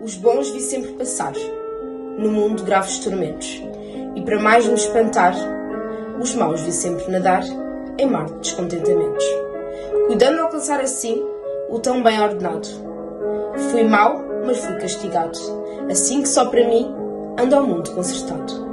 Os bons vi sempre passar, no mundo graves tormentos, e para mais me espantar, os maus vi sempre nadar em mar de descontentamentos. Cuidando de alcançar assim o tão bem ordenado. Fui mau, mas fui castigado, assim que só para mim anda o mundo consertado.